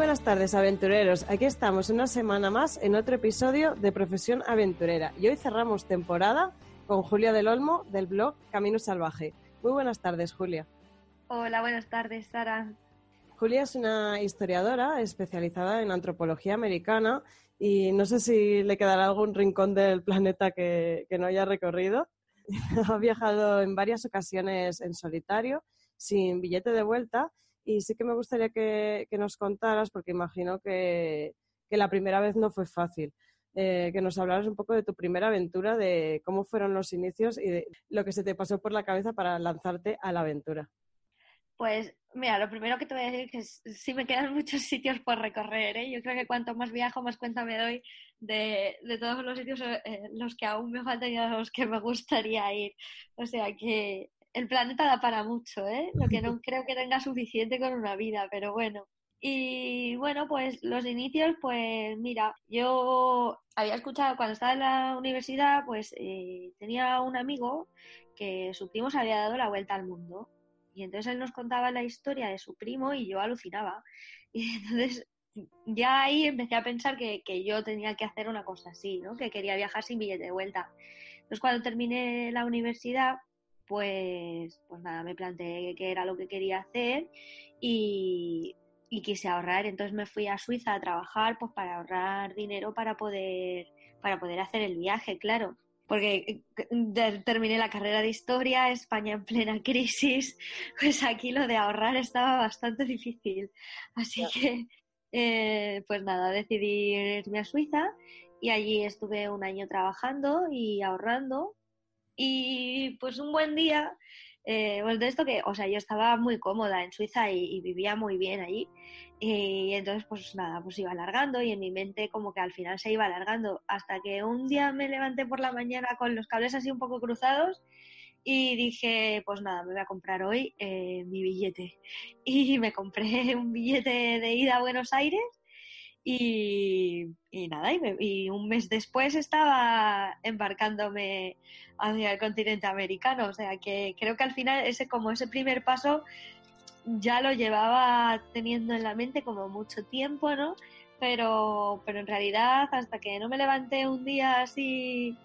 Buenas tardes, aventureros. Aquí estamos una semana más en otro episodio de Profesión Aventurera. Y hoy cerramos temporada con Julia del Olmo del blog Camino Salvaje. Muy buenas tardes, Julia. Hola, buenas tardes, Sara. Julia es una historiadora especializada en antropología americana y no sé si le quedará algún rincón del planeta que, que no haya recorrido. ha viajado en varias ocasiones en solitario, sin billete de vuelta y sí que me gustaría que, nos contaras, porque imagino que, que, la primera vez no fue fácil, eh, que nos hablaras un poco de tu primera aventura, de cómo fueron los inicios y de lo que se te pasó por la cabeza para lanzarte a la aventura. Pues mira, lo primero que te voy a decir es que sí me quedan muchos sitios por recorrer. ¿eh? Yo creo que cuanto más viajo, más cuenta me doy de, de todos los sitios eh, los que aún me faltan y a los que me gustaría ir. O sea que el planeta da para mucho, ¿eh? Lo que no creo que tenga suficiente con una vida, pero bueno. Y bueno, pues los inicios, pues mira, yo había escuchado cuando estaba en la universidad, pues eh, tenía un amigo que su primo se había dado la vuelta al mundo. Y entonces él nos contaba la historia de su primo y yo alucinaba. Y entonces ya ahí empecé a pensar que, que yo tenía que hacer una cosa así, ¿no? Que quería viajar sin billete de vuelta. Entonces cuando terminé la universidad, pues, pues nada, me planteé qué era lo que quería hacer y, y, quise ahorrar. Entonces me fui a Suiza a trabajar pues para ahorrar dinero para poder, para poder hacer el viaje, claro. Porque terminé la carrera de historia, España en plena crisis, pues aquí lo de ahorrar estaba bastante difícil. Así que, eh, pues nada, decidí irme a Suiza y allí estuve un año trabajando y ahorrando y pues un buen día, eh, pues de esto que, o sea, yo estaba muy cómoda en Suiza y, y, vivía muy bien allí. Y entonces, pues nada, pues iba alargando y en mi mente como que al final se iba alargando. Hasta que un día me levanté por la mañana con los cables así un poco cruzados y dije, pues nada, me voy a comprar hoy eh, mi billete. Y me compré un billete de ida a Buenos Aires y, y nada, y, un mes después estaba embarcándome hacia el continente americano. O sea que creo que al final ese como ese primer paso ya lo llevaba teniendo en la mente como mucho tiempo, ¿no? Pero, pero en realidad hasta que no me levanté un día así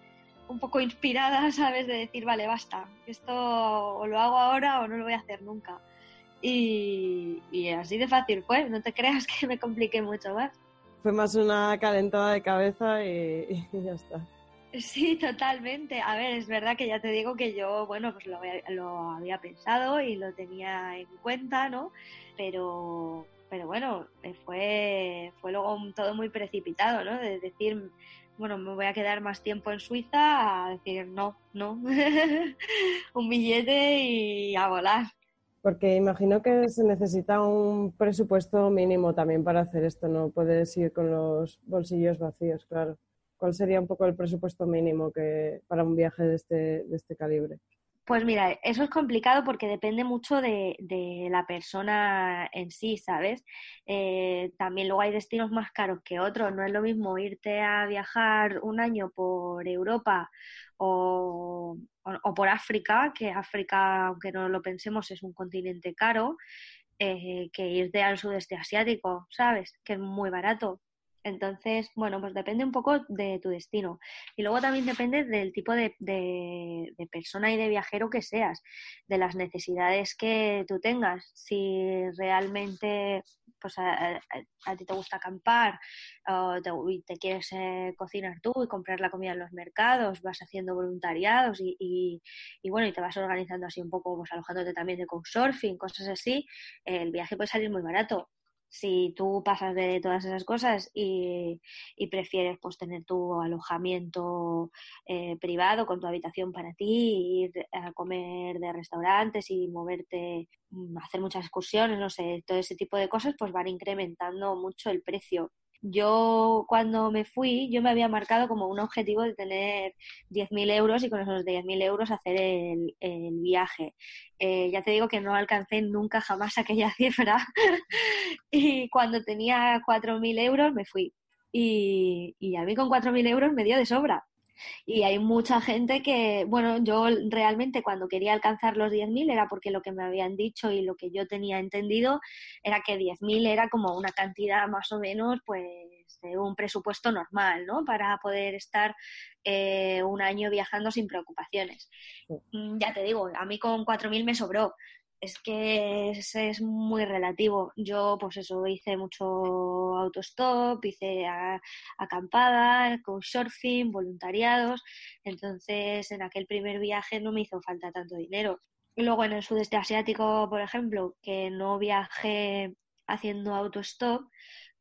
un poco inspirada, ¿sabes? De decir, vale, basta, esto o lo hago ahora o no lo voy a hacer nunca. Y, y así de fácil fue, no te creas que me compliqué mucho más fue más una calentada de cabeza y, ya está. Sí, totalmente. A ver, es verdad que ya te digo que yo, bueno, pues lo, lo había pensado y lo tenía en cuenta, ¿no? Pero, pero bueno, fue, fue luego todo muy precipitado, ¿no? De decir, bueno, me voy a quedar más tiempo en Suiza a decir no, no, un billete y a volar. Porque imagino que se necesita un presupuesto mínimo también para hacer esto, no puedes ir con los bolsillos vacíos, claro. ¿Cuál sería un poco el presupuesto mínimo que para un viaje de este, de este calibre? Pues mira, eso es complicado porque depende mucho de, de la persona en sí, ¿sabes? Eh, también luego hay destinos más caros que otros. No es lo mismo irte a viajar un año por Europa o, por África, que África, aunque no lo pensemos, es un continente caro, eh, que irte al sudeste asiático, ¿sabes? Que es muy barato. Entonces, bueno, pues depende un poco de tu destino. Y luego también depende del tipo de, de- de persona y de viajero que seas, de las necesidades que tú tengas. Si realmente pues a, a- ti te gusta acampar o te, y te quieres eh, cocinar tú y comprar la comida en los mercados, vas haciendo voluntariados y, y- y bueno, y te vas organizando así un poco, pues alojándote también de couchsurfing, cosas así, el viaje puede salir muy barato si tú pasas de todas esas cosas y, y prefieres pues tener tu alojamiento eh, privado con tu habitación para ti, ir a comer de restaurantes y moverte, mm, hacer muchas excursiones, no sé, todo ese tipo de cosas, pues van incrementando mucho el precio. Yo cuando me fui, yo me había marcado como un objetivo de tener 10.000 euros y con esos 10.000 euros hacer el, el viaje. Eh, ya te digo que no alcancé nunca jamás aquella cifra y cuando tenía 4.000 euros me fui. Y, y a mí con 4.000 euros me dio de sobra. Y hay mucha gente que, bueno, yo realmente cuando quería alcanzar los 10.000 era porque lo que me habían dicho y lo que yo tenía entendido era que 10.000 era como una cantidad más o menos, pues, de un presupuesto normal, ¿no? Para poder estar eh, un año viajando sin preocupaciones. Mm, Ya te digo, a mí con 4.000 me sobró. Es que es, muy relativo. Yo, pues eso, hice mucho autostop, hice a- acampada, couchsurfing, voluntariados. Entonces, en aquel primer viaje no me hizo falta tanto dinero. Luego en el sudeste asiático, por ejemplo, que no viajé haciendo autostop,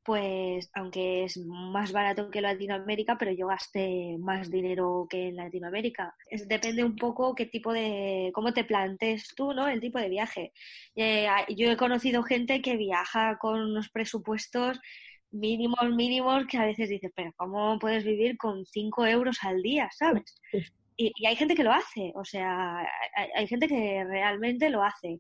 pues aunque es más barato que Latinoamérica, pero yo gasté más dinero que en Latinoamérica. Es, depende un poco qué tipo de, cómo te plantees tú, ¿no? El tipo de viaje. Eh, yo he conocido gente que viaja con unos presupuestos mínimos, mínimos, que a veces dices, pero ¿cómo puedes vivir con 5 euros al día, sabes? Y, y hay gente que lo hace, o sea, hay, hay gente que realmente lo hace.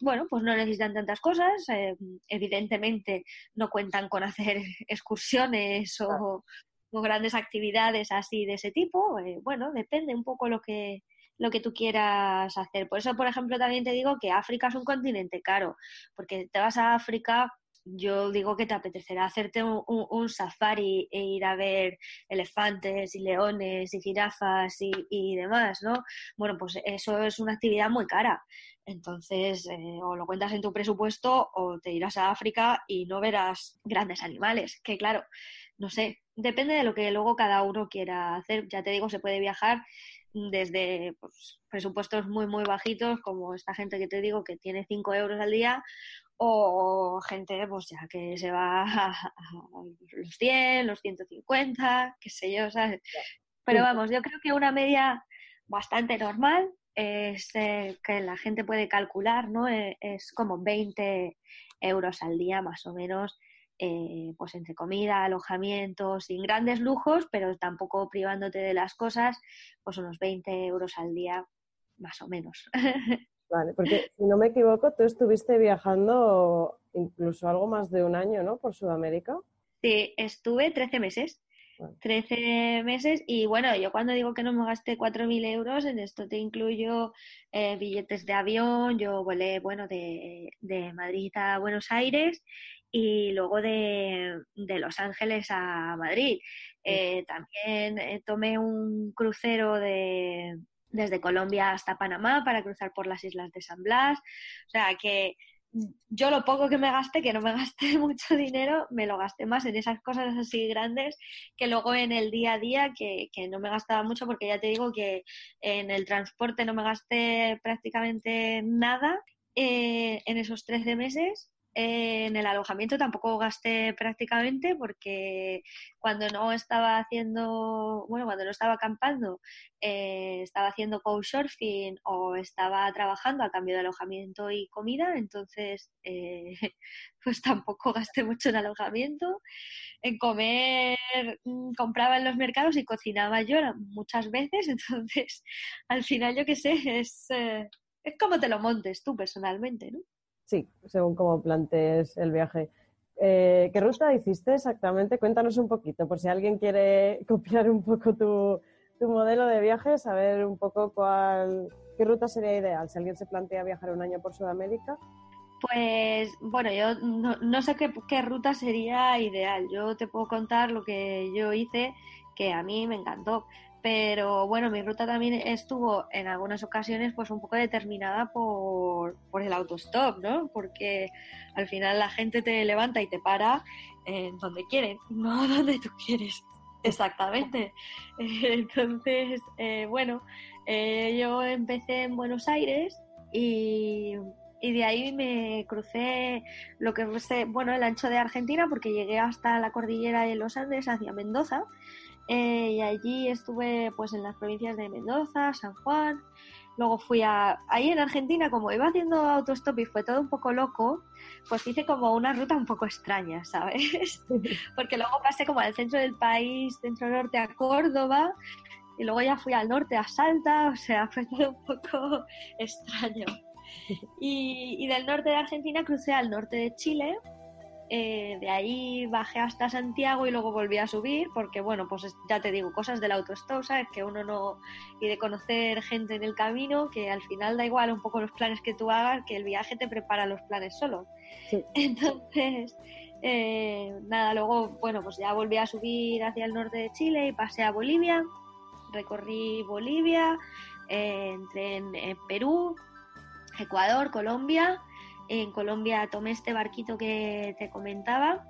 Bueno, pues no necesitan tantas cosas, eh, evidentemente no cuentan con hacer excursiones o, o grandes actividades así de ese tipo. eh, bueno, depende un poco lo que, lo que tú quieras hacer. Por eso, por ejemplo, también te digo que África es un continente caro, porque te vas a África, yo digo que te apetecerá hacerte un, un- safari e ir a ver elefantes y leones y jirafas y, y demás, ¿no? Bueno, pues eso es una actividad muy cara. Entonces, eh, o lo cuentas en tu presupuesto o te irás a África y no verás grandes animales, que claro, no sé, depende de lo que luego cada uno quiera hacer. Ya te digo, se puede viajar desde pues, presupuestos muy, muy bajitos, como esta gente que te digo que tiene 5 euros al día, o gente pues ya que se va a, los 100, los 150, qué sé yo, ¿sabes? Pero vamos, yo creo que una media bastante normal es eh, que la gente puede calcular, ¿no? Eh, es como 20 euros al día más o menos, eh, pues entre comida, alojamiento, sin grandes lujos, pero tampoco privándote de las cosas, pues unos 20 euros al día más o menos. Vale, porque si no me equivoco, tú estuviste viajando incluso algo más de un año, ¿no? Por Sudamérica. Sí, estuve 13 meses. Bueno. 13 meses y bueno, yo cuando digo que no me gasté 4.000 euros, en esto te incluyo eh, billetes de avión, yo volé, bueno, de, de Madrid a Buenos Aires y luego de, de Los Ángeles a Madrid. Eh, también eh, tomé un crucero de, desde Colombia hasta Panamá para cruzar por las islas de San Blas. O sea que yo lo poco que me gasté, que no me gasté mucho dinero, me lo gasté más en esas cosas así grandes que luego en el día a día, que, que no me gastaba mucho, porque ya te digo que en el transporte no me gasté prácticamente nada eh, en esos 13 meses. Eh, en el alojamiento tampoco gasté prácticamente porque cuando no estaba haciendo, bueno, cuando no estaba acampando, eh, estaba haciendo couchsurfing o estaba trabajando a cambio de alojamiento y comida, entonces eh, pues tampoco gasté mucho en alojamiento. En comer mm, compraba en los mercados y cocinaba yo muchas veces, entonces al final yo qué sé, es, es como te lo montes tú personalmente, ¿no? Sí, según cómo plantees el viaje. Eh, ¿Qué ruta hiciste exactamente? Cuéntanos un poquito, por si alguien quiere copiar un poco tu, modelo de viaje, saber un poco cuál, qué ruta sería ideal, si alguien se plantea viajar un año por Sudamérica. Pues bueno, yo no, sé qué, qué, ruta sería ideal. Yo te puedo contar lo que yo hice, que a mí me encantó pero bueno, mi ruta también estuvo en algunas ocasiones pues un poco determinada por, el autostop, ¿no? Porque al final la gente te levanta y te para en donde quieren, no donde tú quieres. Exactamente. Entonces, eh, bueno, eh, yo empecé en Buenos Aires y, y, de ahí me crucé lo que es, bueno, el ancho de Argentina porque llegué hasta la cordillera de los Andes hacia Mendoza eh, y allí estuve pues en las provincias de Mendoza, San Juan. Luego fui a... Ahí en Argentina, como iba haciendo autostop y fue todo un poco loco, pues hice como una ruta un poco extraña, ¿sabes? Porque luego pasé como al centro del país, centro norte a Córdoba, y luego ya fui al norte a Salta, o sea, fue todo un poco extraño. Y, y del norte de Argentina crucé al norte de Chile, eh, de ahí bajé hasta Santiago y luego volví a subir, porque bueno, pues ya te digo, cosas del autostop, ¿sabes? Que uno no. y de conocer gente en el camino, que al final da igual un poco los planes que tú hagas, que el viaje te prepara los planes solo. Entonces, eh, nada, luego, bueno, pues ya volví a subir hacia el norte de Chile y pasé a Bolivia, recorrí Bolivia, eh, entré en Perú, Ecuador, Colombia en Colombia tomé este barquito que te comentaba,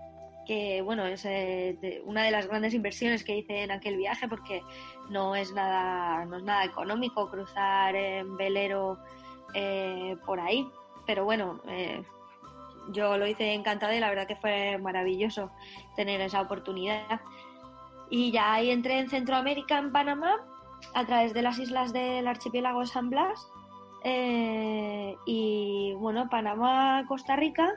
que bueno, es eh, una de las grandes inversiones que hice en aquel viaje porque no es nada, no es nada económico cruzar en velero eh, por ahí. Pero bueno, eh, yo lo hice encantada y la verdad que fue maravilloso tener esa oportunidad. Y ya ahí entré en Centroamérica, en Panamá, a través de las islas del archipiélago San Blas eh, y bueno, Panamá, Costa Rica,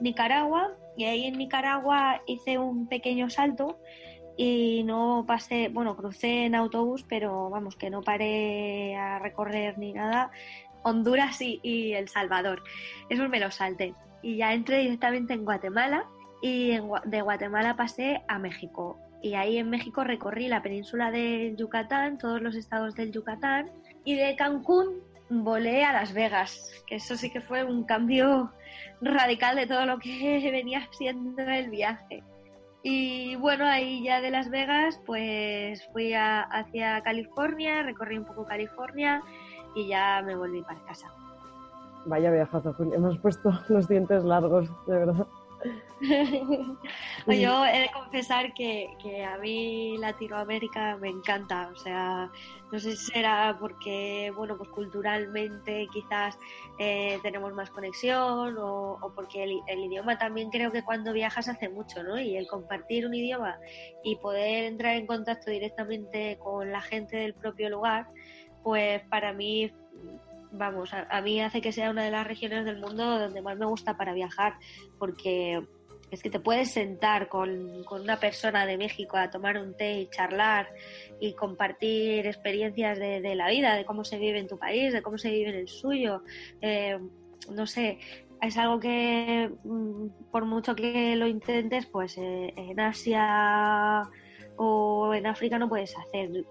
Nicaragua, y ahí en Nicaragua hice un pequeño salto y no pasé, bueno, crucé en autobús, pero vamos, que no paré a recorrer ni nada. Honduras y, El Salvador. Eso me lo salté. Y ya entré directamente en Guatemala y de Guatemala pasé a México. Y ahí en México recorrí la península del Yucatán, todos los estados del Yucatán. Y de Cancún volé a Las Vegas, que eso sí que fue un cambio radical de todo lo que venía siendo el viaje. Y bueno, ahí ya de Las Vegas, pues fui hacia California, recorrí un poco California y ya me volví para casa. Vaya viajazo, Julia. Hemos puesto los dientes largos, de verdad. Yo he de confesar que, a mí Latinoamérica me encanta, o sea, no sé si será porque, bueno, pues culturalmente quizás eh, tenemos más conexión o, porque el, el, idioma también creo que cuando viajas hace mucho, ¿no? Y el compartir un idioma y poder entrar en contacto directamente con la gente del propio lugar, pues para mí vamos, a, mí hace que sea una de las regiones del mundo donde más me gusta para viajar, porque es que te puedes sentar con, una persona de México a tomar un té y charlar y compartir experiencias de, la vida, de cómo se vive en tu país, de cómo se vive en el suyo. Eh, no sé, es algo que mm, por mucho que lo intentes, pues eh, en Asia o en África no puedes hacer,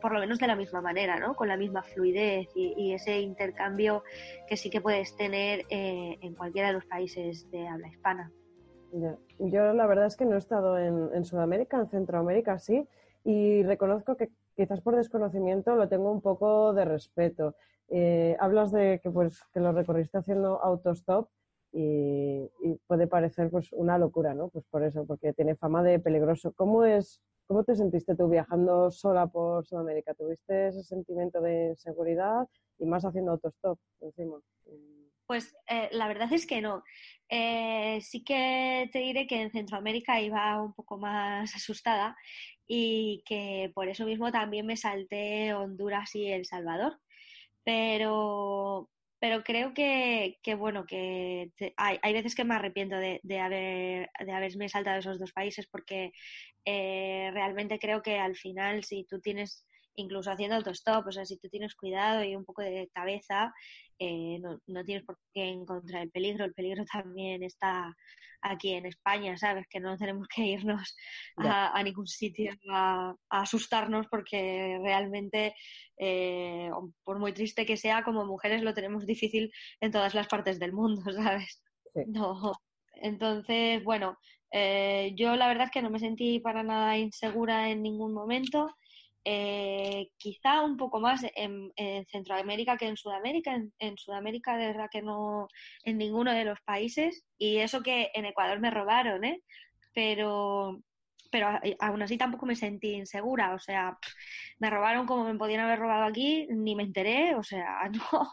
por lo menos de la misma manera, ¿no? Con la misma fluidez y, ese intercambio que sí que puedes tener eh, en cualquiera de los países de habla hispana. Yo la verdad es que no he estado en, Sudamérica, en Centroamérica sí, y reconozco que quizás por desconocimiento lo tengo un poco de respeto. Eh, hablas de que pues que lo recorriste haciendo autostop y, y, puede parecer pues una locura, ¿no? Pues por eso, porque tiene fama de peligroso. ¿Cómo es ¿Cómo te sentiste tú viajando sola por Sudamérica? ¿Tuviste ese sentimiento de seguridad y más haciendo autostop encima? Pues eh, la verdad es que no. Eh, sí que te diré que en Centroamérica iba un poco más asustada y que por eso mismo también me salté Honduras y El Salvador. Pero, pero creo que, que bueno, que te- hay, hay veces que me arrepiento de, de haber, de haberme saltado esos dos países porque eh, realmente creo que al final si tú tienes, incluso haciendo autostop, o sea, si tú tienes cuidado y un poco de cabeza, eh, no, no tienes por qué encontrar el peligro. El peligro también está aquí en España, ¿sabes? Que no tenemos que irnos a, a ningún sitio a, a asustarnos porque realmente, eh, por muy triste que sea, como mujeres lo tenemos difícil en todas las partes del mundo, ¿sabes? Sí. No. Entonces, bueno, eh, yo la verdad es que no me sentí para nada insegura en ningún momento. Eh, quizá un poco más en, en Centroamérica que en Sudamérica. En, en Sudamérica, de verdad que no, en ninguno de los países. Y eso que en Ecuador me robaron, ¿eh? Pero, pero aún así tampoco me sentí insegura. O sea, me robaron como me podían haber robado aquí, ni me enteré. O sea, no,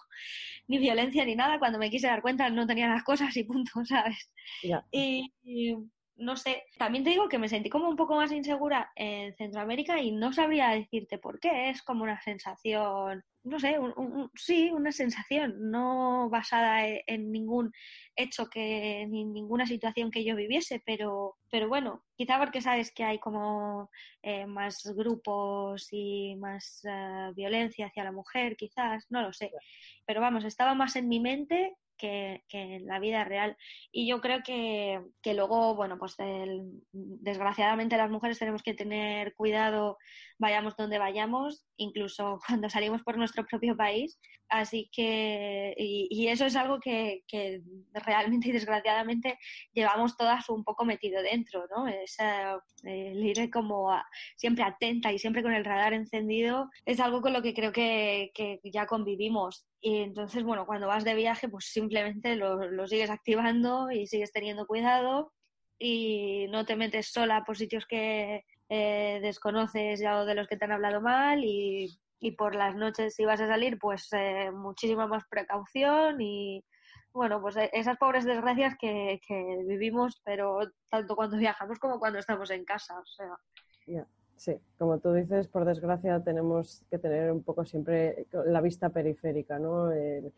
ni violencia ni nada. Cuando me quise dar cuenta no tenía las cosas y punto, ¿sabes? Ya. Y, y, no sé, también te digo que me sentí como un poco más insegura en Centroamérica y no sabría decirte por qué. Es como una sensación, no sé, un- un- sí, una sensación, no basada e- en ningún hecho que, ni ninguna situación que yo viviese, pero, pero bueno, quizá porque sabes que hay como eh, más grupos y más eh, violencia hacia la mujer, quizás, no lo sé. Pero vamos, estaba más en mi mente que, que en la vida real. Y yo creo que, que luego, bueno, pues el- desgraciadamente las mujeres tenemos que tener cuidado, vayamos donde vayamos, incluso cuando salimos por nuestro propio país. Así que, y, eso es algo que, que realmente y desgraciadamente llevamos todas un poco metido dentro, ¿no? Esa, el ir como a- siempre atenta y siempre con el radar encendido es algo con lo que creo que, que ya convivimos. Y entonces, bueno, cuando vas de viaje, pues simplemente lo, lo sigues activando y sigues teniendo cuidado y no te metes sola por sitios que eh, desconoces ya o de los que te han hablado mal y, y por las noches si vas a salir, pues eh, muchísima más precaución y bueno, pues eh, esas pobres desgracias que, que vivimos, pero tanto cuando viajamos como cuando estamos en casa, o sea. Ya, Sí, como tú dices, por desgracia tenemos que tener un poco siempre la vista periférica, ¿no? Eh,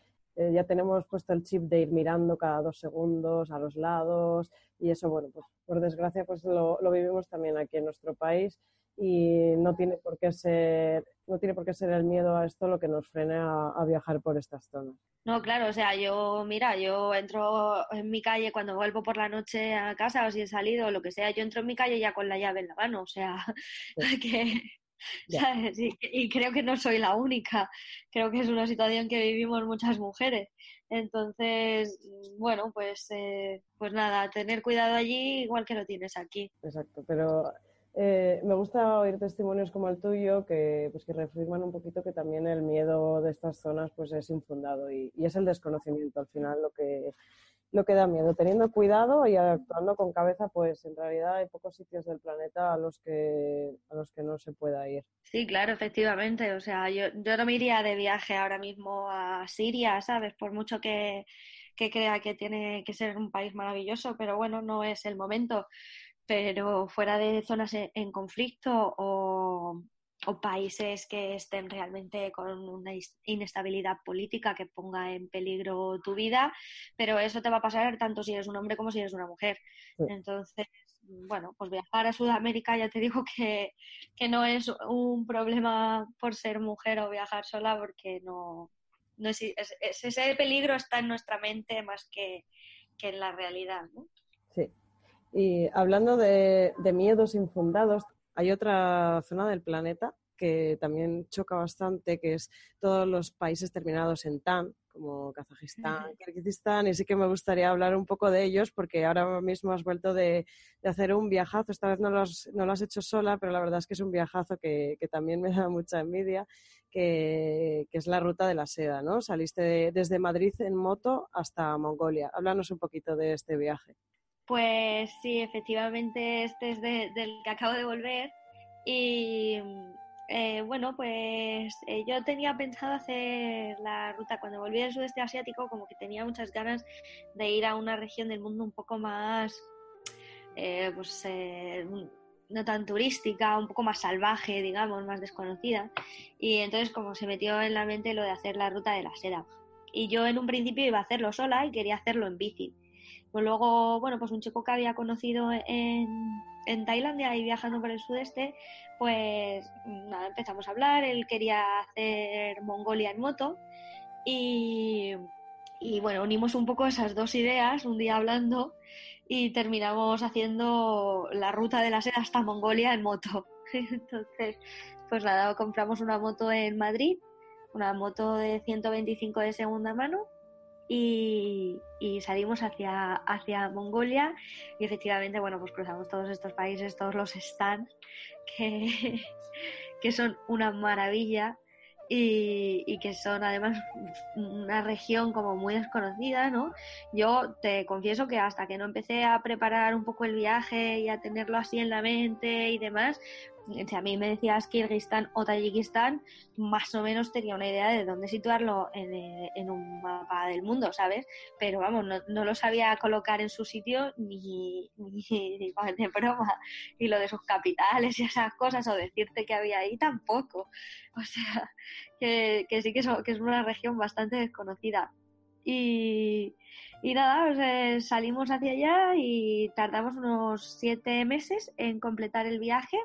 ya tenemos puesto el chip de ir mirando cada dos segundos a los lados y eso, bueno, pues por desgracia pues lo vivimos también aquí en nuestro país y no tiene por qué ser, no tiene por qué ser el miedo a esto lo que nos frene a, a viajar por estas zonas. No, claro, o sea, yo, mira, yo entro en mi calle cuando vuelvo por la noche a casa o si he salido o lo que sea, yo entro en mi calle ya con la llave en la mano, o sea, que. ¿sabes? Y, y creo que no soy la única, creo que es una situación que vivimos muchas mujeres. Entonces, bueno, pues, eh, pues nada, tener cuidado allí igual que lo tienes aquí. Exacto, pero eh, me gusta oír testimonios como el tuyo que, pues, que reafirman un poquito que también el miedo de estas zonas pues, es infundado y, y es el desconocimiento al final lo que, lo que da miedo. Teniendo cuidado y actuando con cabeza, pues en realidad hay pocos sitios del planeta a los que, a los que no se pueda ir. Sí, claro, efectivamente. O sea, yo, yo no me iría de viaje ahora mismo a Siria, ¿sabes? Por mucho que, que crea que tiene que ser un país maravilloso, pero bueno, no es el momento. Pero fuera de zonas en, conflicto o, o países que estén realmente con una inestabilidad política que ponga en peligro tu vida, pero eso te va a pasar tanto si eres un hombre como si eres una mujer. Sí. Entonces, bueno, pues viajar a Sudamérica ya te digo que, que no es un problema por ser mujer o viajar sola, porque no, no es- ese peligro está en nuestra mente más que, que en la realidad. ¿no? Y hablando de, de miedos infundados, hay otra zona del planeta que también choca bastante, que es todos los países terminados en tan, como Kazajistán. Kirguistán, y sí que me gustaría hablar un poco de ellos, porque ahora mismo has vuelto de, de hacer un viajazo, esta vez no lo, has, no lo has hecho sola, pero la verdad es que es un viajazo que, que también me da mucha envidia, que, que es la ruta de la seda, ¿no? Saliste de- desde Madrid en moto hasta Mongolia. Háblanos un poquito de este viaje. Pues sí, efectivamente, este es de- del que acabo de volver y, eh, bueno, pues eh, yo tenía pensado hacer la ruta cuando volví del sudeste asiático, como que tenía muchas ganas de ir a una región del mundo un poco más, eh, pues eh, no tan turística, un poco más salvaje, digamos, más desconocida. Y entonces como se metió en la mente lo de hacer la ruta de la seda. Y yo en un principio iba a hacerlo sola y quería hacerlo en bici. Pues luego, bueno, pues un chico que había conocido en, en Tailandia y viajando por el sudeste, pues nada, empezamos a hablar, él quería hacer Mongolia en moto y, y bueno, unimos un poco esas dos ideas un día hablando y terminamos haciendo la ruta de la seda hasta Mongolia en moto. Entonces, pues nada, compramos una moto en Madrid, una moto de 125 de segunda mano y, salimos hacia, hacia Mongolia y efectivamente, bueno, pues cruzamos todos estos países, todos los stands que, que son una maravilla y, y que son además una región como muy desconocida, ¿no? Yo te confieso que hasta que no empecé a preparar un poco el viaje y a tenerlo así en la mente y demás, si a mí me decías Kirguistán o Tayikistán, más o menos tenía una idea de dónde situarlo en, eh, en un mapa del mundo, ¿sabes? Pero vamos, no, no lo sabía colocar en su sitio ni, ni, ni de broma. Y lo de sus capitales y esas cosas, o decirte que había ahí, tampoco. O sea, que, que sí que, so- que es una región bastante desconocida. Y, y nada, pues, eh, salimos hacia allá y tardamos unos siete meses en completar el viaje.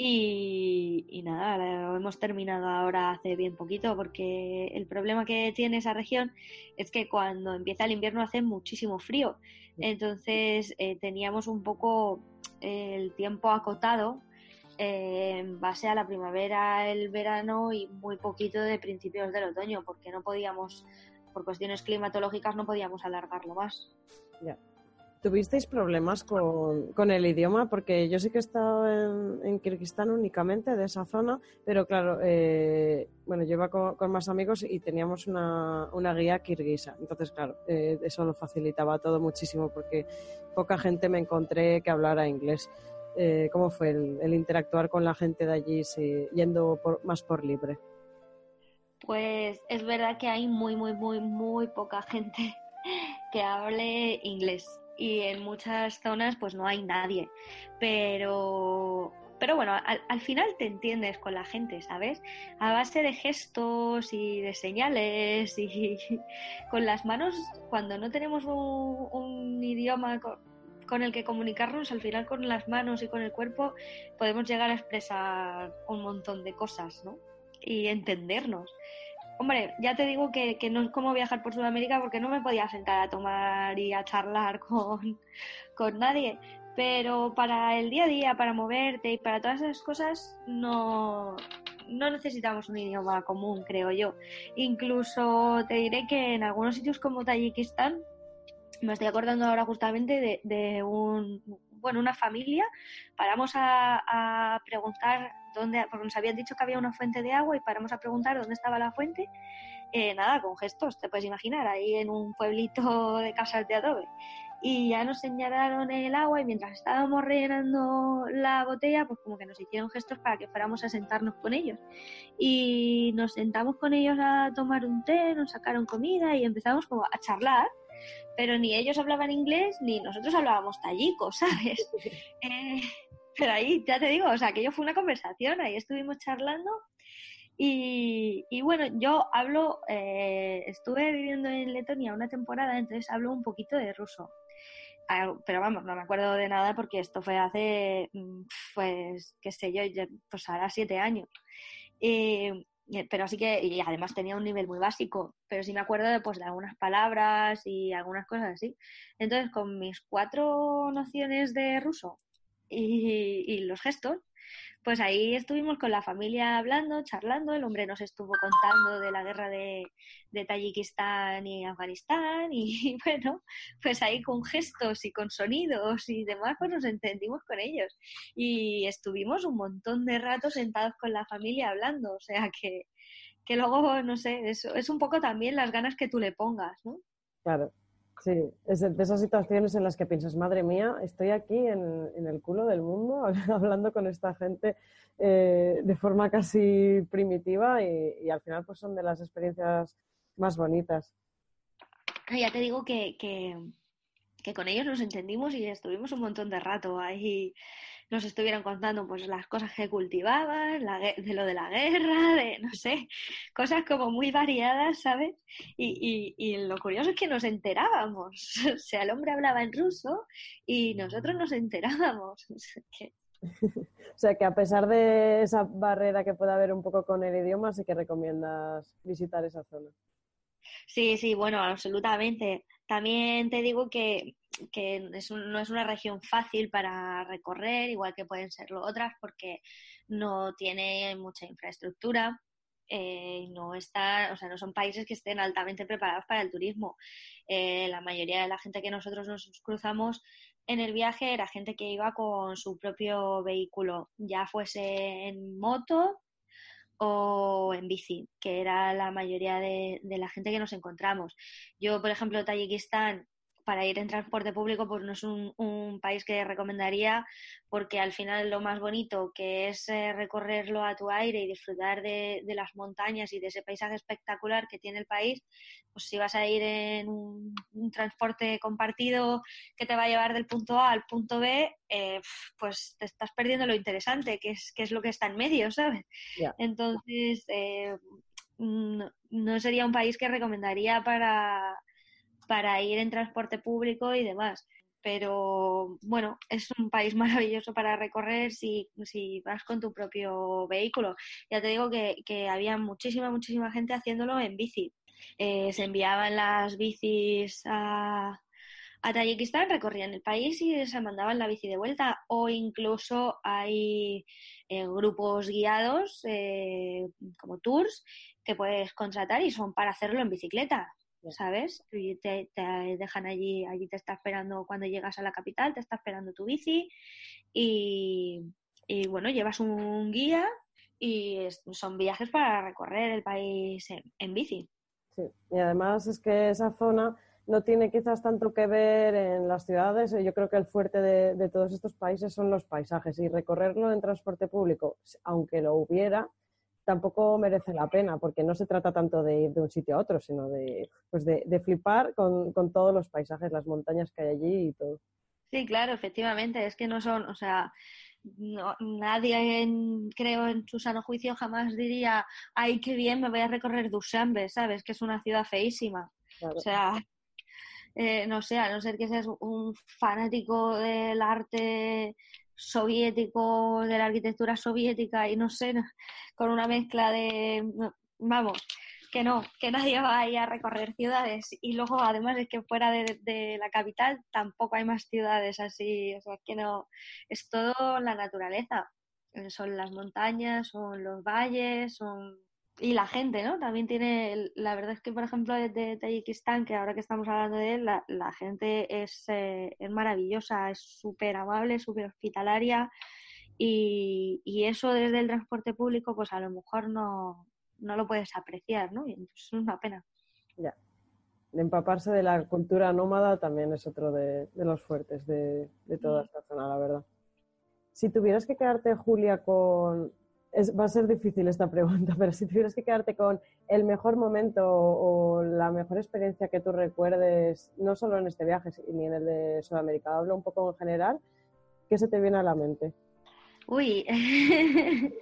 Y, y nada, lo hemos terminado ahora hace bien poquito porque el problema que tiene esa región es que cuando empieza el invierno hace muchísimo frío. Entonces eh, teníamos un poco el tiempo acotado eh, en base a la primavera, el verano y muy poquito de principios del otoño porque no podíamos, por cuestiones climatológicas, no podíamos alargarlo más. ¿Tuvisteis problemas con, con el idioma? Porque yo sí que he estado en, Kirguistán únicamente, de esa zona, pero claro, eh, bueno, yo iba con, más amigos y teníamos una, una guía kirguisa. Entonces, claro, eh, eso lo facilitaba todo muchísimo porque poca gente me encontré que hablara inglés. Eh, ¿Cómo fue el, interactuar con la gente de allí, sí, yendo por- más por libre? Pues es verdad que hay muy, muy, muy, muy poca gente que hable inglés y en muchas zonas pues no hay nadie. Pero, pero bueno, al, al final te entiendes con la gente, ¿sabes? A base de gestos y de señales y con las manos, cuando no tenemos un, idioma co- con el que comunicarnos, al final con las manos y con el cuerpo podemos llegar a expresar un montón de cosas, ¿no? Y entendernos. Hombre, ya te digo que, que no es como viajar por Sudamérica porque no me podía sentar a tomar y a charlar con, con nadie. Pero para el día a día, para moverte y para todas esas cosas, no, no necesitamos un idioma común, creo yo. Incluso te diré que en algunos sitios como Tayikistán, me estoy acordando ahora justamente de, de un, bueno, una familia, paramos a, preguntar dónde, porque nos habían dicho que había una fuente de agua y paramos a preguntar dónde estaba la fuente. Eh, nada, con gestos, te puedes imaginar, ahí en un pueblito de casas de adobe. Y ya nos señalaron el agua y mientras estábamos rellenando la botella, pues como que nos hicieron gestos para que fuéramos a sentarnos con ellos. Y nos sentamos con ellos a tomar un té, nos sacaron comida y empezamos como a charlar pero ni ellos hablaban inglés ni nosotros hablábamos tallico, ¿sabes? Eh, pero ahí, ya te digo, o sea, aquello fue una conversación, ahí estuvimos charlando y, y bueno, yo hablo, eh, estuve viviendo en Letonia una temporada, entonces hablo un poquito de ruso. Ah, Pero vamos, no me acuerdo de nada porque esto fue hace, mm, pues, qué sé yo, pues ahora siete años. Eh, pero así que, y además tenía un nivel muy básico, pero sí me acuerdo de, pues, de algunas palabras y algunas cosas así. Entonces, con mis cuatro nociones de ruso y, y los gestos, pues ahí estuvimos con la familia hablando, charlando, el hombre nos estuvo contando de la guerra de, de Tayikistán y Afganistán y bueno, pues ahí con gestos y con sonidos y demás, pues nos entendimos con ellos y estuvimos un montón de rato sentados con la familia hablando, o sea que, que luego, no sé, es, es un poco también las ganas que tú le pongas, ¿no? Claro. Sí, es de esas situaciones en las que piensas, madre mía, estoy aquí en, el culo del mundo hablando con esta gente eh, de forma casi primitiva y, al final pues son de las experiencias más bonitas. Ya te digo que, que con ellos nos entendimos y estuvimos un montón de rato ahí. Nos estuvieron contando pues las cosas que cultivaban, la de lo de la guerra, de no sé, cosas como muy variadas, ¿sabes? Y, y, y lo curioso es que nos enterábamos. O sea, el hombre hablaba en ruso y nosotros nos enterábamos. O sea, que- O sea que a pesar de esa barrera que puede haber un poco con el idioma, sí que recomiendas visitar esa zona. Sí, sí, bueno, absolutamente. También te digo que, que no es una región fácil para recorrer, igual que pueden serlo otras, porque no tiene mucha infraestructura. eh, no está, o sea, no son países que estén altamente preparados para el turismo. Eh, la mayoría de la gente que nosotros nos cruzamos en el viaje era gente que iba con su propio vehículo, ya fuese en moto o en bici, que era la mayoría de, la gente que nos encontramos. Yo, por ejemplo, Tayikistán, para ir en transporte público, pues no es un, un país que recomendaría, porque al final lo más bonito que es eh, recorrerlo a tu aire y disfrutar de, de las montañas y de ese paisaje espectacular que tiene el país, pues si vas a ir en un, un transporte compartido que te va a llevar del punto A al punto B, eh, pues te estás perdiendo lo interesante, que es, que es lo que está en medio, ¿sabes? Entonces, eh, no, no sería un país que recomendaría para, para ir en transporte público y demás. Pero bueno, es un país maravilloso para recorrer si, si vas con tu propio vehículo. Ya te digo que, que había muchísima, muchísima gente haciéndolo en bici. Eh, se enviaban las bicis a, a Tayikistán, recorrían el país y se mandaban la bici de vuelta. O incluso hay eh, grupos guiados, eh, como tours, que puedes contratar y son para hacerlo en bicicleta. ¿Sabes? Y te, te dejan allí, allí te está esperando cuando llegas a la capital, te está esperando tu bici y, y bueno, llevas un guía y es- son viajes para recorrer el país en, en bici. Sí. Y además es que esa zona no tiene quizás tanto que ver en las ciudades. Yo creo que el fuerte de, de todos estos países son los paisajes y recorrerlo en transporte público, aunque lo hubiera, tampoco merece la pena porque no se trata tanto de ir de un sitio a otro, sino de, pues de, de flipar con, con todos los paisajes, las montañas que hay allí y todo. Sí, claro, efectivamente, es que no son, o sea, no- nadie, en- creo, en su sano juicio jamás diría, ay, qué bien, me voy a recorrer Dushanbe, ¿sabes? Que es una ciudad feísima. Claro. O sea, eh, no sé, a no ser que seas un fanático del arte soviético, de la arquitectura soviética y no sé, con una mezcla de, vamos, que no, que nadie vaya a recorrer ciudades. Y luego además es que fuera de, de la capital tampoco hay más ciudades así, o sea, que no, es todo la naturaleza, son las montañas, son los valles, son y la gente, ¿no? También tiene, la verdad es que, por ejemplo, desde Tayikistán, que ahora que estamos hablando de él, la, la gente es, eh, es maravillosa, es súper amable, súper hospitalaria y, y eso desde el transporte público, pues a lo mejor no, no lo puedes apreciar, ¿no? Y entonces es una pena. Ya. De empaparse de la cultura nómada también es otro de, de los fuertes de, de toda Mm. esta zona, la verdad. Si tuvieras que quedarte, Julia, con... es- va a ser difícil esta pregunta, pero si tuvieras que quedarte con el mejor momento o, o la mejor experiencia que tú recuerdes, no solo en este viaje ni en el de Sudamérica, hablo un poco en general, ¿qué se te viene a la mente? Uy,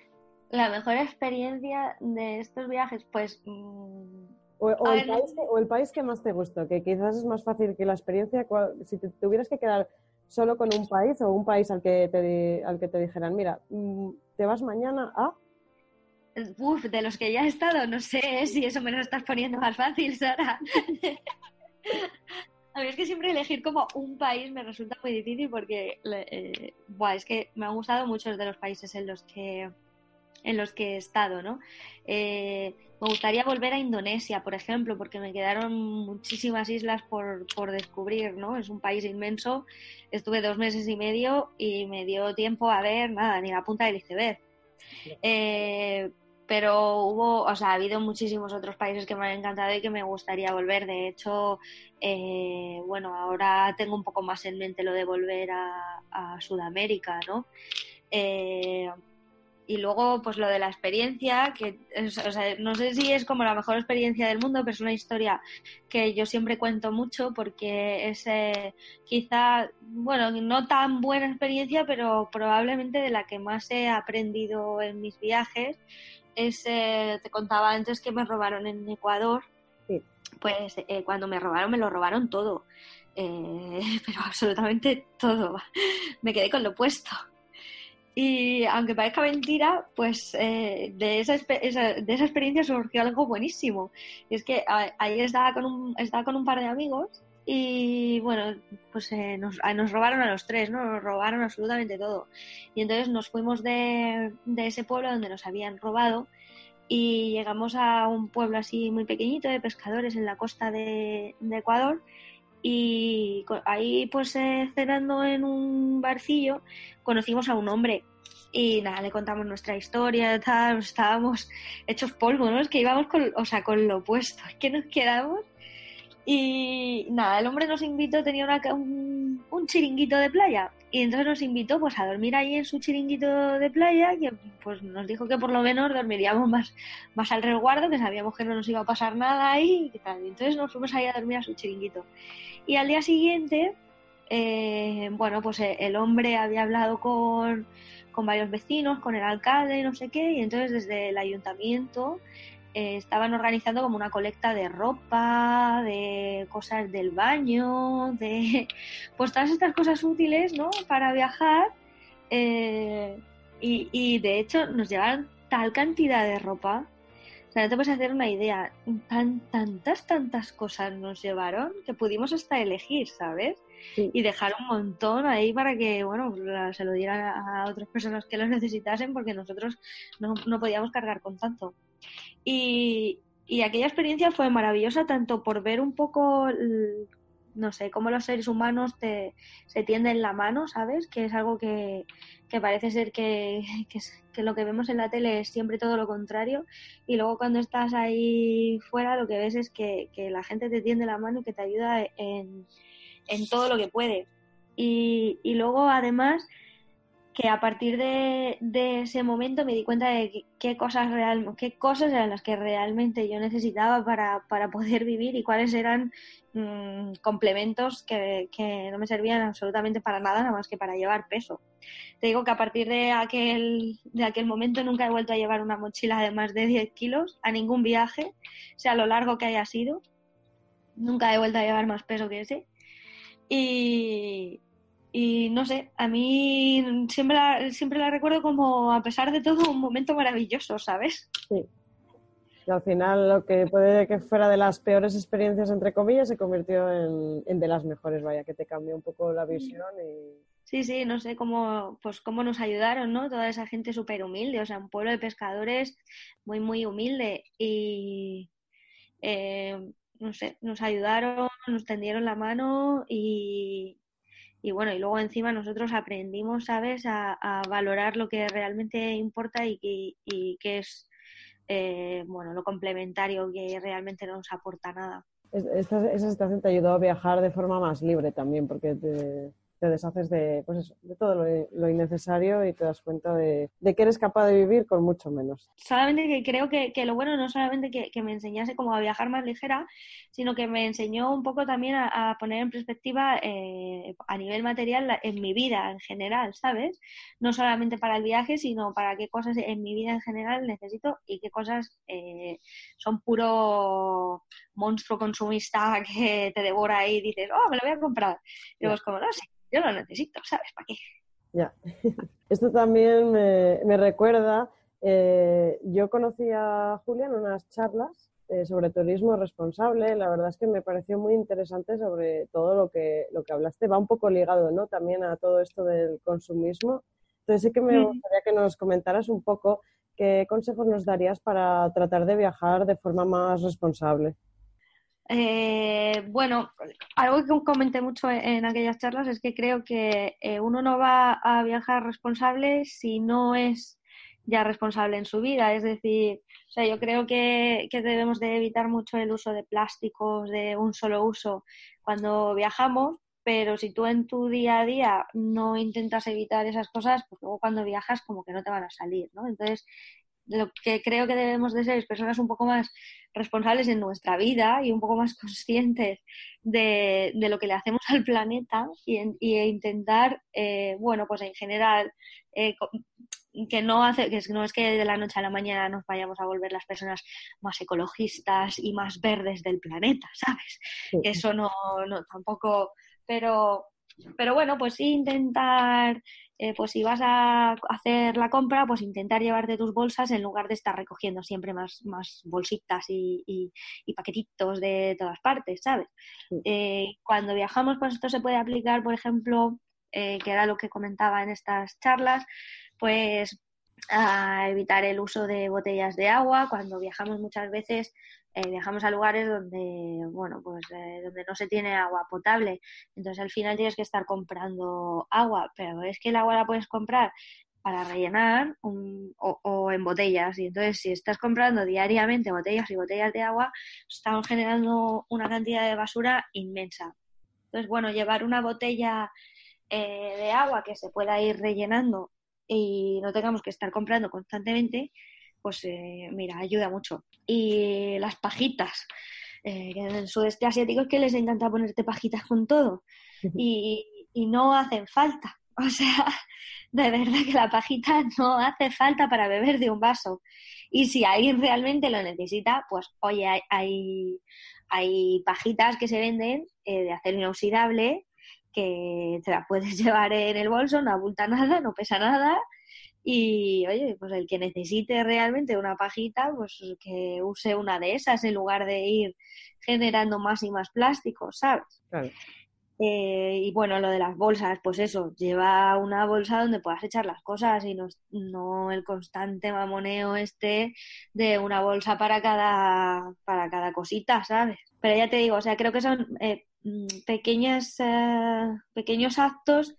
la mejor experiencia de estos viajes, pues... mm, O, el país que, o el país que más te gustó, que quizás es más fácil que la experiencia, cual- si te tuvieras que quedar solo con un país o un país al que te, al que te dijeran, mira, mm, te vas mañana a... Uf, de los que ya he estado, no sé si eso me lo estás poniendo más fácil, Sara. A mí es que siempre elegir como un país me resulta muy difícil porque eh, buah, es que me han gustado muchos de los países en los que en los que he estado, ¿no? Eh, me gustaría volver a Indonesia, por ejemplo, porque me quedaron muchísimas islas por, por descubrir, ¿no? Es un país inmenso. Estuve dos meses y medio y me dio tiempo a ver nada, ni la punta del iceberg. Eh, pero hubo, o sea, ha habido muchísimos otros países que me han encantado y que me gustaría volver. De hecho, eh, bueno, ahora tengo un poco más en mente lo de volver a, Sudamérica, ¿no? Y luego, pues lo de la experiencia, que o sea, no sé si es como la mejor experiencia del mundo, pero es una historia que yo siempre cuento mucho porque es eh, quizá, bueno, no tan buena experiencia, pero probablemente de la que más he aprendido en mis viajes. Es, eh, te contaba antes que me robaron en Ecuador. Sí. Pues eh, cuando me robaron, me lo robaron todo. Eh, pero absolutamente todo. Me quedé con lo puesto. Y aunque parezca mentira, pues eh, de, esa, esa- de esa experiencia surgió algo buenísimo. Y es que a- ayer estaba con, un, estaba con un par de amigos y bueno, pues eh, nos, nos robaron a los tres, ¿no? Nos robaron absolutamente todo. Y entonces nos fuimos de, de ese pueblo donde nos habían robado y llegamos a un pueblo así muy pequeñito de pescadores en la costa de, de Ecuador y ahí pues eh, cenando en un barcillo conocimos a un hombre y nada, le contamos nuestra historia, tal, estábamos hechos polvo, ¿no? Es que íbamos con, o sea, con lo opuesto, es que nos quedamos y nada, el hombre nos invitó, tenía una un, chiringuito de playa y entonces nos invitó pues a dormir ahí en su chiringuito de playa que pues nos dijo que por lo menos dormiríamos más, más al resguardo, que sabíamos que no nos iba a pasar nada ahí y tal. Entonces nos fuimos ahí a dormir a su chiringuito. Y al día siguiente, eh, bueno, pues eh, el hombre había hablado con, con varios vecinos, con el alcalde no sé qué, y entonces desde el ayuntamiento eh, estaban organizando como una colecta de ropa, de cosas del baño, de pues todas estas cosas útiles, ¿no? Para viajar. eh, y, y de hecho nos llevaron tal cantidad de ropa. Sea, no te puedes hacer una idea. Tan, tantas, tantas cosas nos llevaron que pudimos hasta elegir, ¿sabes? Sí. Y dejar un montón ahí para que, bueno, se lo dieran a otras personas que lo necesitasen porque nosotros no, no podíamos cargar con tanto. Y, y aquella experiencia fue maravillosa tanto por ver un poco, no sé, cómo los seres humanos te, se tienden la mano, ¿sabes? Que es algo que, que parece ser que, que, que lo que vemos en la tele es siempre todo lo contrario. Y luego cuando estás ahí fuera lo que ves es que, que la gente te tiende la mano y que te ayuda en, en todo lo que puede. Y, y luego además que a partir de, ese momento me di cuenta de qué cosas real, qué cosas eran las que realmente yo necesitaba para, para poder vivir y cuáles eran mm, complementos que, que no me servían absolutamente para nada, nada más que para llevar peso. Te digo que a partir de aquel, de aquel momento nunca he vuelto a llevar una mochila de más de 10 kilos a ningún viaje, sea lo largo que haya sido. Nunca he vuelto a llevar más peso que ese. Y, y no sé, a mí siempre la, siempre la recuerdo como, a pesar de todo, un momento maravilloso, ¿sabes? Y al final lo que puede que fuera de las peores experiencias, entre comillas, se convirtió en, en de las mejores, vaya, que te cambió un poco la visión y... Sí, sí, no sé cómo, pues cómo nos ayudaron, ¿no? Toda esa gente súper humilde, o sea, un pueblo de pescadores muy, muy humilde y, eh, no sé, nos ayudaron, nos tendieron la mano y, y bueno, y luego encima nosotros aprendimos, ¿sabes?, a, a valorar lo que realmente importa y que, y que es, eh, bueno, lo complementario que realmente no nos aporta nada. Es- Esta, esa situación te ayudó a viajar de forma más libre también, porque te, te deshaces de, pues eso, de todo lo, lo innecesario y te das cuenta de, de que eres capaz de vivir con mucho menos. solamente que creo que, que lo bueno no solamente que, que me enseñase como a viajar más ligera, sino que me enseñó un poco también a, poner en perspectiva eh, a nivel material en mi vida en general, ¿sabes? No solamente para el viaje, sino para qué cosas en mi vida en general necesito y qué cosas eh, son puro monstruo consumista que te devora y dices, oh, me lo voy a comprar. Y luego es como, no, sí, yo lo necesito, ¿sabes? ¿Para qué? Ya. Esto también me, me recuerda, eh, yo conocí a Julia en unas charlas eh, sobre turismo responsable. La verdad es que me pareció muy interesante sobre todo lo que, lo que hablaste. Va un poco ligado ¿no? también a todo esto del consumismo. Entonces sí que me gustaría que nos comentaras un poco qué consejos nos darías para tratar de viajar de forma más responsable. Eh, bueno, algo que comenté mucho en aquellas charlas es que creo que eh, uno no va a viajar responsable si no es ya responsable en su vida. Es decir, o sea, yo creo que, que debemos de evitar mucho el uso de plásticos de un solo uso cuando viajamos, pero si tú en tu día a día no intentas evitar esas cosas, pues luego cuando viajas como que no te van a salir, ¿no? Entonces, lo que creo que debemos de ser es personas un poco más responsables en nuestra vida y un poco más conscientes de, de lo que le hacemos al planeta y, en- y intentar, eh, bueno, pues en general, eh, que no hace, que no es que de la noche a la mañana nos vayamos a volver las personas más ecologistas y más verdes del planeta, ¿sabes? Sí. Eso no, no tampoco, pero, pero bueno, pues sí intentar eh, pues si vas a hacer la compra, pues intentar llevarte tus bolsas en lugar de estar recogiendo siempre más, más bolsitas y, y- y paquetitos de todas partes, ¿sabes? Sí. Eh, cuando viajamos, pues esto se puede aplicar, por ejemplo, eh, que era lo que comentaba en estas charlas, pues a evitar el uso de botellas de agua. Cuando viajamos muchas veces, eh, viajamos a lugares donde, bueno, pues eh, donde no se tiene agua potable. Entonces al final tienes que estar comprando agua, pero es que el agua la puedes comprar para rellenar o en botellas. Y entonces si estás comprando diariamente botellas y botellas de agua, estamos generando una cantidad de basura inmensa. Entonces, bueno, llevar una botella eh, de agua que se pueda ir rellenando y no tengamos que estar comprando constantemente, pues eh, mira, ayuda mucho. Y las pajitas, eh, que en el sudeste asiático es que les encanta ponerte pajitas con todo y, y no hacen falta. O sea, de verdad que la pajita no hace falta para beber de un vaso. Y si alguien realmente lo necesita, pues oye, hay, hay, hay pajitas que se venden eh, de acero inoxidable que te la puedes llevar en el bolso, no abulta nada, no pesa nada. Y oye, pues el que necesite realmente una pajita, pues que use una de esas en lugar de ir generando más y más plásticos, ¿sabes? Claro. Eh, y bueno, lo de las bolsas, pues eso, lleva una bolsa donde puedas echar las cosas y no, no el constante mamoneo este de una bolsa para cada, para cada cosita, ¿sabes? Pero ya te digo, o sea, creo que son eh, mm, pequeñas, eh, pequeños actos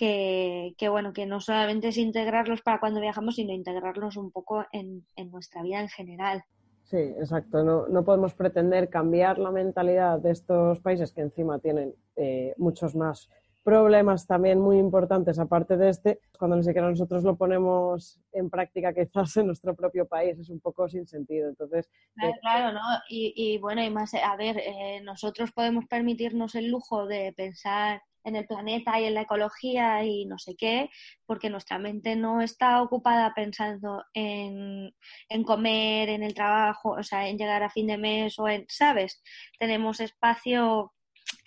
que, que, bueno, que no solamente es integrarlos para cuando viajamos, sino integrarlos un poco en, nuestra vida en general. Sí, exacto. No, no podemos pretender cambiar la mentalidad de estos países que encima tienen eh, muchos más problemas también muy importantes aparte de este, cuando ni siquiera nosotros lo ponemos en práctica quizás en nuestro propio país, es un poco sin sentido. Entonces, Claro, ¿no? Y, y bueno, y más, a ver, eh, nosotros podemos permitirnos el lujo de pensar en el planeta y en la ecología y no sé qué, porque nuestra mente no está ocupada pensando en, en comer, en el trabajo, o sea, en llegar a fin de mes o en, ¿sabes? Tenemos espacio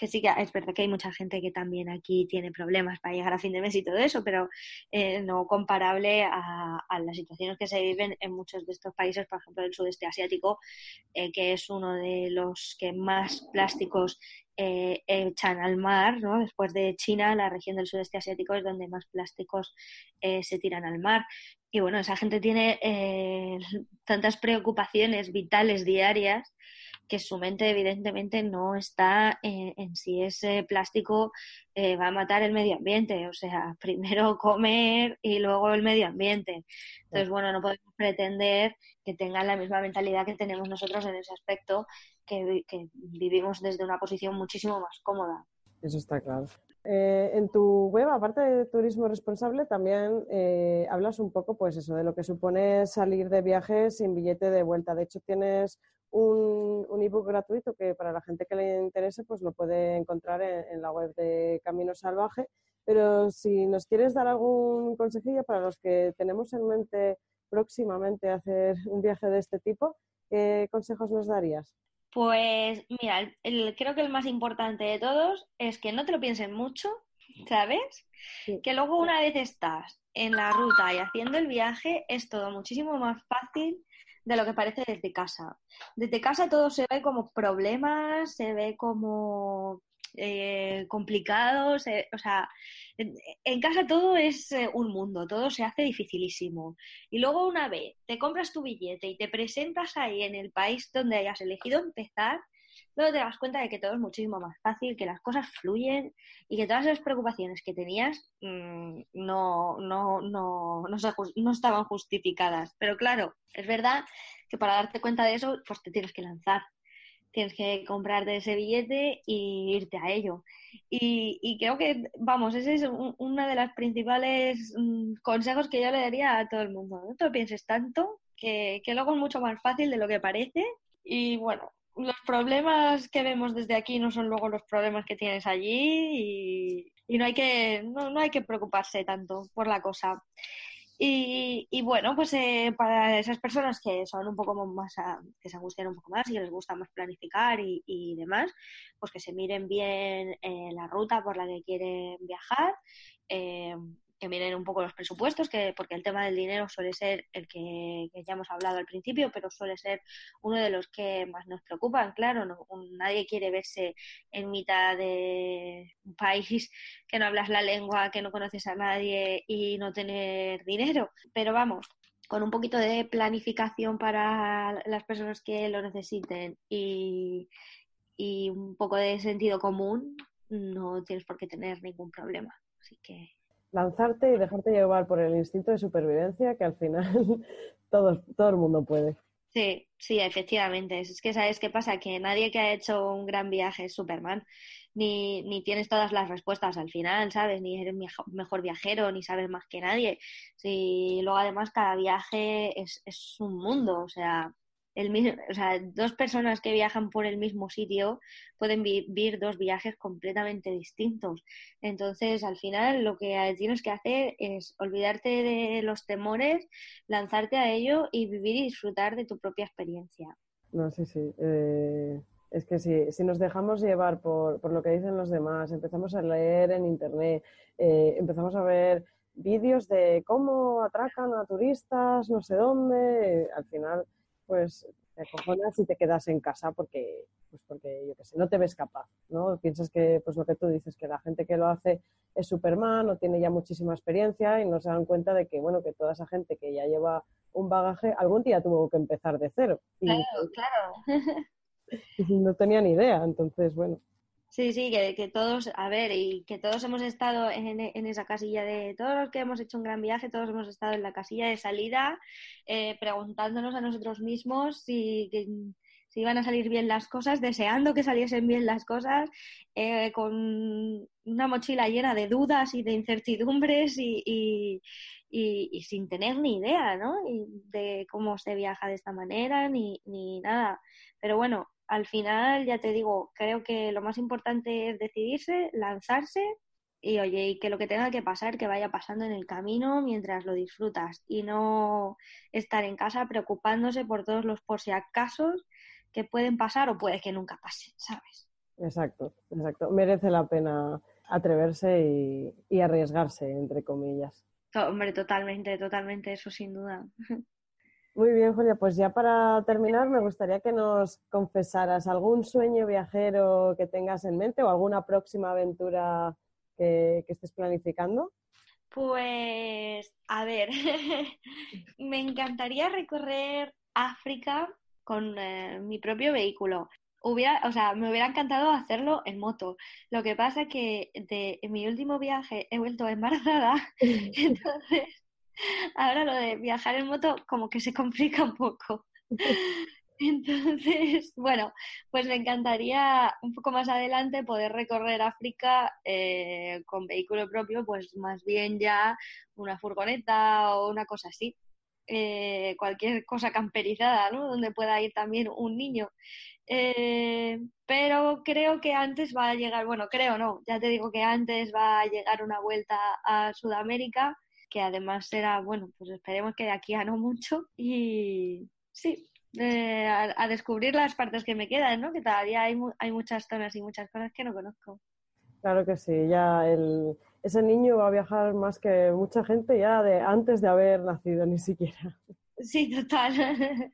que sí que es verdad que hay mucha gente que también aquí tiene problemas para llegar a fin de mes y todo eso, pero eh, no comparable a, las situaciones que se viven en muchos de estos países, por ejemplo, el sudeste asiático, eh, que es uno de los que más plásticos eh, echan al mar, ¿no? Después de China, la región del sudeste asiático es donde más plásticos se tiran al mar. Y bueno, esa gente tiene tantas preocupaciones vitales diarias que su mente evidentemente no está en, en si ese plástico eh, va a matar el medio ambiente. O sea, primero comer y luego el medio ambiente. Entonces, bueno, no podemos pretender que tengan la misma mentalidad que tenemos nosotros en ese aspecto, que, que vivimos desde una posición muchísimo más cómoda. Eso está claro. Eh, en tu web, aparte de turismo responsable, también eh, hablas un poco, pues eso, de lo que supone salir de viaje sin billete de vuelta. De hecho, tienes un, un ebook gratuito que para la gente que le interese, pues lo puede encontrar en, en la web de Camino Salvaje. Pero si nos quieres dar algún consejillo para los que tenemos en mente próximamente hacer un viaje de este tipo, ¿qué consejos nos darías? Pues mira, el, el, creo que el más importante de todos es que no te lo piensen mucho, ¿sabes? Sí. Que luego una vez estás en la ruta y haciendo el viaje es todo muchísimo más fácil de lo que parece desde casa. Desde casa todo se ve como problemas, se ve como eh, complicado, se, o sea, en, casa todo es eh, un mundo, todo se hace dificilísimo. Y luego una vez te compras tu billete y te presentas ahí en el país donde hayas elegido empezar, luego te das cuenta de que todo es muchísimo más fácil, que las cosas fluyen y que todas las preocupaciones que tenías mm, no, no, no, no, se estaban justificadas. Pero claro, es verdad que para darte cuenta de eso, pues te tienes que lanzar. Tienes que comprarte ese billete y irte a ello. Y, y creo que, vamos, ese es un- uno de los principales mm, consejos que yo le daría a todo el mundo. No te lo pienses tanto, que, que luego es mucho más fácil de lo que parece. Y bueno, los problemas que vemos desde aquí no son luego los problemas que tienes allí y, y no, hay que, no, no hay que preocuparse tanto por la cosa. Y, y bueno, pues eh, para esas personas que son un poco más, a- que se angustian un poco más y les gusta más planificar y, y demás, pues que se miren bien eh, la ruta por la que quieren viajar, eh, que miren un poco los presupuestos, que porque el tema del dinero suele ser el que, ya hemos hablado al principio, pero suele ser uno de los que más nos preocupan, claro, no- nadie quiere verse en mitad de un país que no hablas la lengua, que no conoces a nadie y no tener dinero. Pero vamos, con un poquito de planificación para las personas que lo necesiten y, y un poco de sentido común, no tienes por qué tener ningún problema. Así que Lanzarte y dejarte llevar por el instinto de supervivencia que al final todo, todo el mundo puede. Sí, sí, efectivamente. Es que, ¿sabes qué pasa? Que nadie que ha hecho un gran viaje es Superman, ni, ni tienes todas las respuestas al final, ¿sabes? Ni eres mejo- mejor viajero, ni sabes más que nadie. Sí, luego, además, cada viaje es, es un mundo, o sea, el mismo, o sea, dos personas que viajan por el mismo sitio pueden vivir dos viajes completamente distintos. Entonces, al final, lo que tienes que hacer es olvidarte de los temores lanzarte a ello y vivir y disfrutar de tu propia experiencia. No, sí, sí. eh, es que si, nos dejamos llevar por, por lo que dicen los demás, empezamos a leer en internet, eh, empezamos a ver vídeos de cómo atracan a turistas, no sé dónde, al final, pues te acojonas y te quedas en casa porque, pues porque yo qué sé, no te ves capaz, ¿no? Piensas que, pues lo que tú dices, que la gente que lo hace es Superman o tiene ya muchísima experiencia y no se dan cuenta de que, bueno, que toda esa gente que ya lleva un bagaje, algún día tuvo que empezar de cero. Y, claro. y no tenía ni idea, entonces, bueno. Sí, sí, que, que todos, a ver, y que todos hemos estado en, en esa casilla de, todos los que hemos hecho un gran viaje, todos hemos estado en la casilla de salida, eh, preguntándonos a nosotros mismos si, que- si iban a salir bien las cosas, deseando que saliesen bien las cosas, eh, con una mochila llena de dudas y de incertidumbres y, y, y- sin tener ni idea, ¿no? De cómo se viaja de esta manera, ni, ni nada. Pero bueno, al final, ya te digo, creo que lo más importante es decidirse, lanzarse y oye, y que lo que tenga que pasar, que vaya pasando en el camino mientras lo disfrutas y no estar en casa preocupándose por todos los por si acasos que pueden pasar o puede que nunca pasen, ¿sabes? Exacto, exacto. Merece la pena atreverse y, y arriesgarse, entre comillas. Hombre, totalmente, totalmente, eso sin duda. Muy bien, Julia, pues ya para terminar me gustaría que nos confesaras algún sueño viajero que tengas en mente o alguna próxima aventura que, que estés planificando. Pues, a ver, me encantaría recorrer África con eh, mi propio vehículo. Hubiera, o sea, me hubiera encantado hacerlo en moto. Lo que pasa que de en mi último viaje he vuelto embarazada, entonces ahora lo de viajar en moto como que se complica un poco. Entonces, bueno, pues me encantaría un poco más adelante poder recorrer África eh, con vehículo propio, pues más bien ya una furgoneta o una cosa así. Eh, cualquier cosa camperizada, ¿no? Donde pueda ir también un niño. Eh, pero creo que antes va a llegar, bueno, creo no, ya te digo que antes va a llegar una vuelta a Sudamérica, que además será, bueno, pues esperemos que de aquí a no mucho. Y sí, eh, a, a descubrir las partes que me quedan, ¿no? Que todavía hay, mu- hay muchas zonas y muchas cosas que no conozco. Claro que sí, ya el, ese niño va a viajar más que mucha gente ya de antes de haber nacido ni siquiera. Sí, total.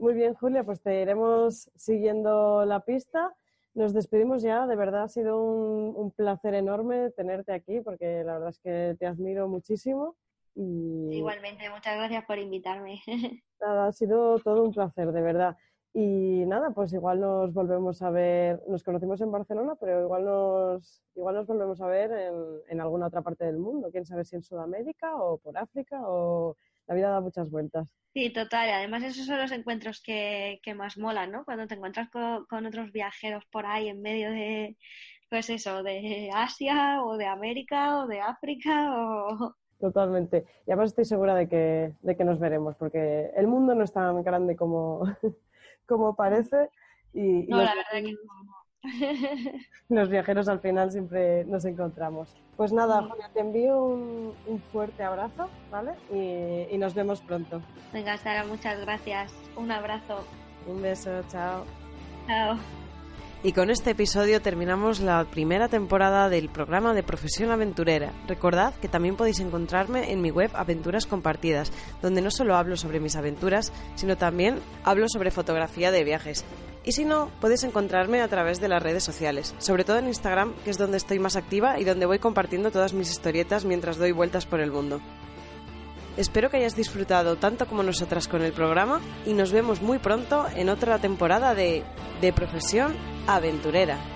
Muy bien, Julia, pues te iremos siguiendo la pista. Nos despedimos ya, de verdad ha sido un, un placer enorme tenerte aquí porque la verdad es que te admiro muchísimo y Igualmente, muchas gracias por invitarme. nada, ha sido todo un placer, de verdad. Y nada, pues igual nos volvemos a ver, nos conocimos en Barcelona, pero igual nos, igual nos volvemos a ver en, en alguna otra parte del mundo. Quién sabe si en Sudamérica o por África o la vida da muchas vueltas. Sí, total. Y además esos son los encuentros que, que más molan, ¿no? Cuando te encuentras con, con otros viajeros por ahí en medio de, pues eso, de Asia o de América o de África o... Totalmente. Y además estoy segura de que, de que nos veremos, porque el mundo no es tan grande como, como parece. Y, y No, los, la verdad que no. los viajeros al final siempre nos encontramos. Pues nada, Julia, te envío un, un fuerte abrazo, ¿vale? Y, y nos vemos pronto. Venga, Sara, muchas gracias. Un abrazo. Un beso, chao. Chao. Y con este episodio terminamos la primera temporada del programa de Profesión Aventurera. Recordad que también podéis encontrarme en mi web Aventuras Compartidas, donde no solo hablo sobre mis aventuras, sino también hablo sobre fotografía de viajes. Y si no, podéis encontrarme a través de las redes sociales, sobre todo en Instagram, que es donde estoy más activa y donde voy compartiendo todas mis historietas mientras doy vueltas por el mundo. Espero que hayas disfrutado tanto como nosotras con el programa y nos vemos muy pronto en otra temporada de De Profesión Aventurera.